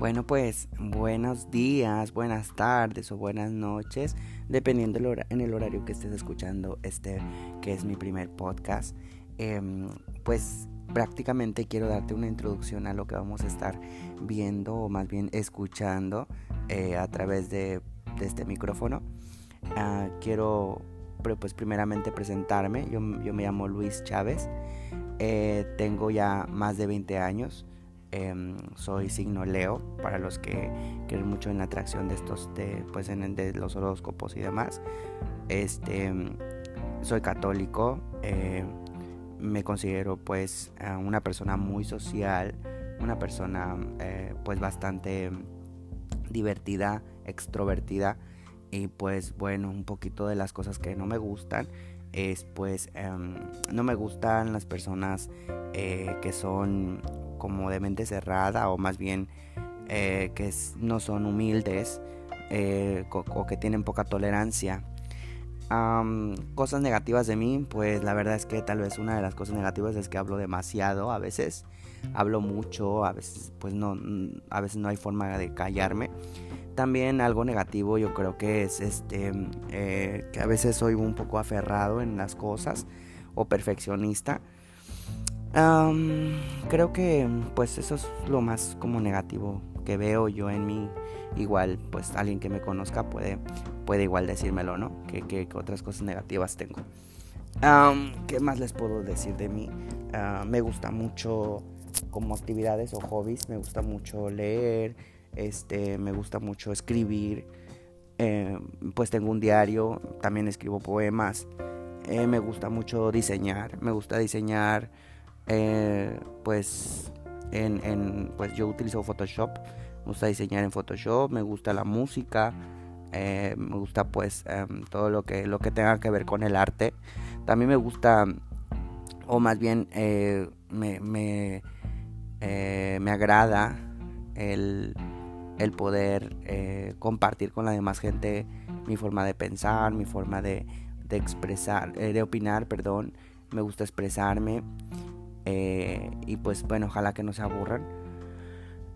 Bueno, pues buenos días, buenas tardes o buenas noches, dependiendo en el horario que estés escuchando este, que es mi primer podcast. Em, pues prácticamente quiero darte una introducción a lo que vamos a estar viendo o más bien escuchando eh, a través de, este micrófono. Ah, quiero pues primeramente presentarme, yo, me llamo Luis Chávez, eh, tengo ya más de 20 años. Em, soy signo Leo, para los que creen mucho en la atracción de estos, pues en, los horóscopos y demás. Este, soy católico, eh, me considero pues una persona muy social, una persona eh, pues bastante divertida, extrovertida y pues bueno, un poquito de las cosas que no me gustan es pues em, no me gustan las personas eh, que son como de mente cerrada o más bien eh, que no son humildes eh, o, que tienen poca tolerancia. cosas negativas de mí, pues la verdad es que tal vez una de las cosas negativas es que hablo demasiado a veces, hablo mucho, a veces pues no, a veces no hay forma de callarme. También algo negativo yo creo que es este eh, que a veces soy un poco aferrado en las cosas o perfeccionista creo que pues eso es lo más como negativo que veo yo en mí. Igual pues alguien que me conozca puede, puede igual decírmelo, ¿no? Que, otras cosas negativas tengo. ¿Qué más les puedo decir de mí? Ah, me gusta mucho como actividades o hobbies, me gusta mucho leer, este, me gusta mucho escribir, eh, pues tengo un diario, también escribo poemas, eh, me gusta mucho diseñar, me gusta diseñar eh, pues, en, pues yo utilizo Photoshop, me gusta diseñar en Photoshop, me gusta la música, eh, me gusta pues em, todo lo que, lo que tenga que ver con el arte. También me gusta, o más bien eh, me, me, me, agrada el, el poder compartir con la demás gente mi forma de pensar, mi forma de, de expresar, de opinar, perdón. Me gusta expresarme. Eh, y pues bueno, ojalá que no se aburran.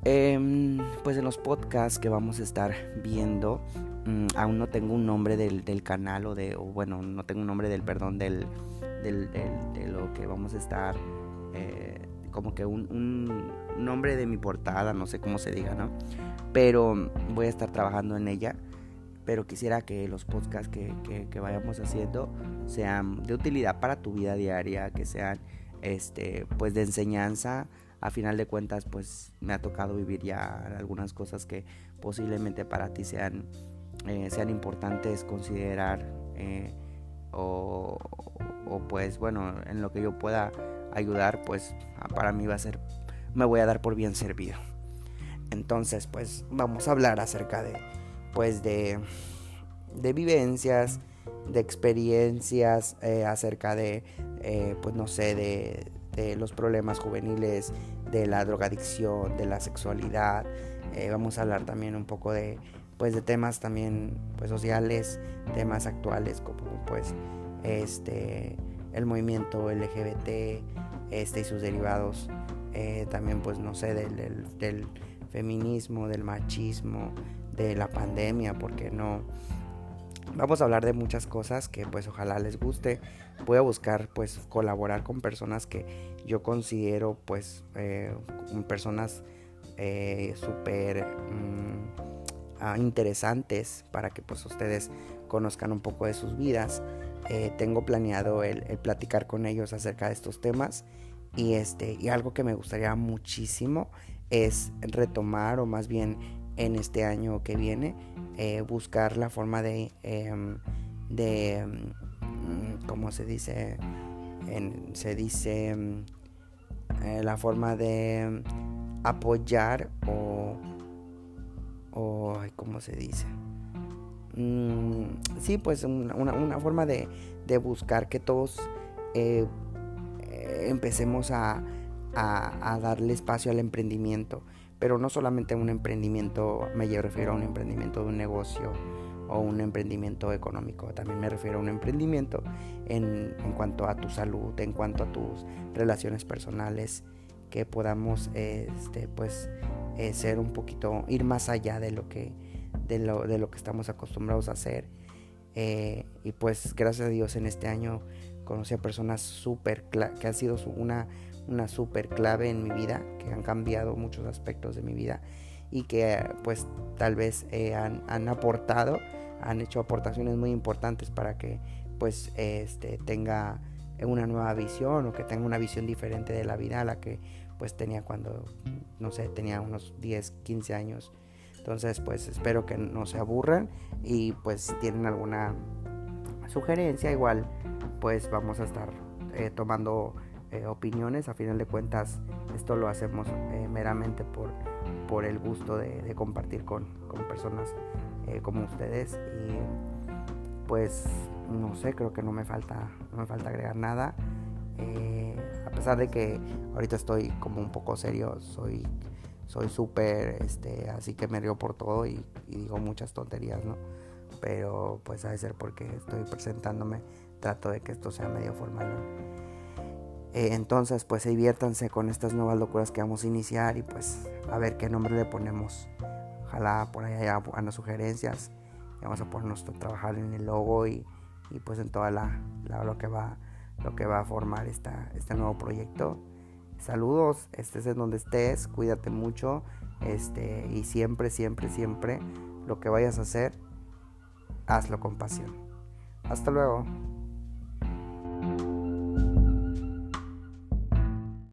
Em, pues en los podcasts que vamos a estar viendo, mm, aún no tengo un nombre del, canal o de, bueno, no tengo un nombre del, perdón, del, de lo que vamos a estar, eh, como que un, un, nombre de mi portada, no sé cómo se diga, ¿no? Pero voy a estar trabajando en ella. Pero quisiera que los podcasts que, que vayamos haciendo sean de utilidad para tu vida diaria, que sean este, pues de enseñanza. A final de cuentas, pues me ha tocado vivir ya algunas cosas que posiblemente para ti sean, eh, sean importantes considerar eh, o, pues bueno, en lo que yo pueda ayudar, pues para mí va a ser, me voy a dar por bien servido. Entonces, pues vamos a hablar acerca de, pues de, de vivencias, de experiencias eh, acerca de, eh, pues no sé, de, los problemas juveniles, de la drogadicción, de la sexualidad. Eh, vamos a hablar también un poco de, pues de temas también pues sociales, temas actuales como pues este el movimiento LGBT este y sus derivados. también pues no sé del, del feminismo, del machismo, de la pandemia, porque no Vamos a hablar de muchas cosas que pues ojalá les guste. Voy a buscar pues colaborar con personas que yo considero pues eh, personas eh, súper mm, ah, interesantes para que pues ustedes conozcan un poco de sus vidas. Eh, tengo planeado el, el, platicar con ellos acerca de estos temas y este y algo que me gustaría muchísimo es retomar o más bien en este año que viene eh, buscar la forma de, em, de em, ¿cómo se dice? se dice em, eh, la forma de apoyar o, o ¿cómo se dice? Mm, sí, pues una, forma de, de, buscar que todos eh, empecemos a, a darle espacio al emprendimiento pero no solamente un emprendimiento, me refiero a un emprendimiento de un negocio o un emprendimiento económico, también me refiero a un emprendimiento en, en cuanto a tu salud, en cuanto a tus relaciones personales, que podamos este, pues eh, ser un poquito, ir más allá de lo que, de lo, de lo que estamos acostumbrados a hacer. Eh, y pues gracias a Dios en este año conocí a personas súper que han sido una, una súper clave en mi vida, que han cambiado muchos aspectos de mi vida y que pues tal vez eh, han, han, aportado, han hecho aportaciones muy importantes para que pues este, tenga una nueva visión o que tenga una visión diferente de la vida a la que pues tenía cuando, no sé, tenía unos 10, 15 años. Entonces pues espero que no se aburran y pues si tienen alguna sugerencia igual pues vamos a estar eh, tomando eh, opiniones. A final de cuentas esto lo hacemos eh, meramente por, por el gusto de, compartir con, con personas como ustedes y pues no sé, creo que no me falta, no me falta agregar nada. Eh, a pesar de que ahorita estoy como un poco serio, soy soy súper, este, así que me río por todo y, digo muchas tonterías, ¿no? Pero pues a ser porque estoy presentándome, trato de que esto sea medio formal, eh, entonces pues diviértanse con estas nuevas locuras que vamos a iniciar y pues a ver qué nombre le ponemos. Ojalá por ahí haya buenas sugerencias. Vamos a ponernos a trabajar en el logo y, y pues en toda la, lo que va lo que va a formar esta, este nuevo proyecto. Saludos, estés en donde estés, cuídate mucho, este, y siempre, siempre, siempre lo que vayas a hacer, hazlo con pasión. Hasta luego.